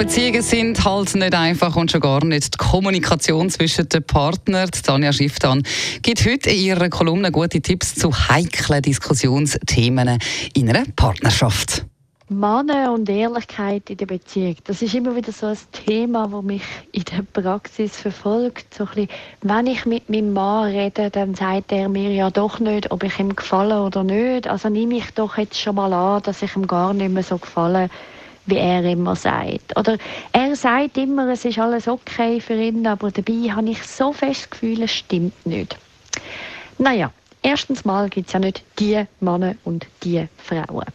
Beziehungen sind halt nicht einfach und schon gar nicht die Kommunikation zwischen den Partnern. Tanja Schifftan gibt heute in ihrer Kolumne gute Tipps zu heiklen Diskussionsthemen in einer Partnerschaft. Männer und Ehrlichkeit in der Beziehung, das ist immer wieder so ein Thema, das mich in der Praxis verfolgt. So ein bisschen, wenn ich mit meinem Mann rede, dann sagt er mir ja doch nicht, ob ich ihm gefalle oder nicht. Also nehme ich doch jetzt schon mal an, dass ich ihm gar nicht mehr so gefalle, wie er immer sagt. Oder er sagt immer, es ist alles okay für ihn, aber dabei habe ich so fest das Gefühl, es stimmt nicht. Naja, erstens mal gibt es ja nicht die Männer und die Frauen.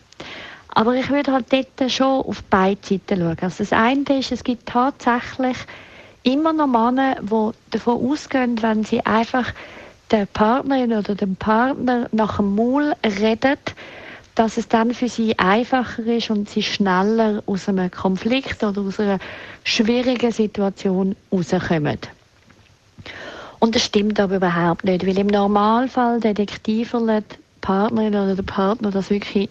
Aber ich würde halt dort schon auf beide Seiten schauen. Also das eine ist, es gibt tatsächlich immer noch Männer, die davon ausgehen, wenn sie einfach der Partnerin oder dem Partner nach dem Maul redet, dass es dann für sie einfacher ist und sie schneller aus einem Konflikt oder aus einer schwierigen Situation rauskommen. Und das stimmt aber überhaupt nicht, weil im Normalfall detektiven die Partnerin oder der Partner das wirklich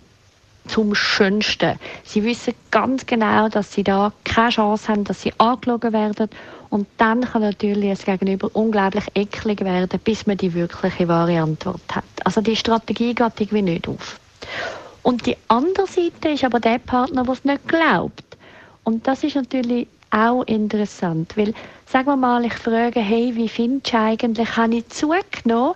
zum Schönsten. Sie wissen ganz genau, dass sie da keine Chance haben, dass sie angelogen werden. Und dann kann natürlich das Gegenüber unglaublich eklig werden, bis man die wirkliche wahre Antwort hat. Also die Strategie geht irgendwie nicht auf. Und die andere Seite ist aber der Partner, der es nicht glaubt. Und das ist natürlich auch interessant, weil, sagen wir mal, ich frage, hey, wie findest du eigentlich, habe ich zugenommen?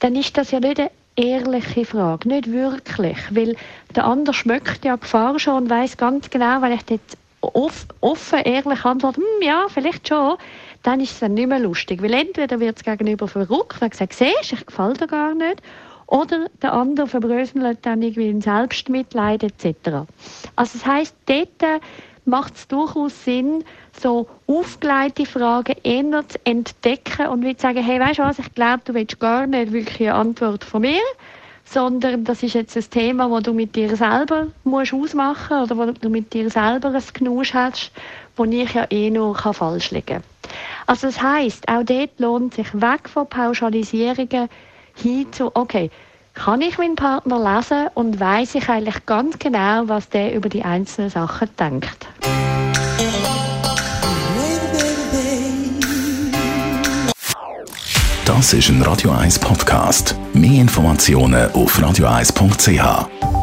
Dann ist das ja nicht eine ehrliche Frage, nicht wirklich, weil der andere schmeckt ja Gefahr schon und weiß ganz genau, wenn ich jetzt offen, ehrlich antworte, hm, ja, vielleicht schon, dann ist es dann nicht mehr lustig, weil entweder wird es gegenüber verrückt, wenn sagt, siehst, ich gefalle dir gar nicht, oder der andere verbröselt dann irgendwie in Selbstmitleid etc. Also das heißt, dort macht es durchaus Sinn, so aufgeleitete Fragen eher zu entdecken und wie zu sagen, hey, weißt du was, ich glaube, du willst gar nicht wirklich eine Antwort von mir, sondern das ist jetzt ein Thema, wo du mit dir selber musst ausmachen oder wo du mit dir selber ein Genusch hast, wo ich ja eh nur falsch liegen kann. Also das heißt, auch dort lohnt sich weg von Pauschalisierungen hin zu, okay, kann ich meinen Partner lesen und weiß ich eigentlich ganz genau, was der über die einzelnen Sachen denkt. Das ist ein Radio 1 Podcast. Mehr Informationen auf radio1.ch.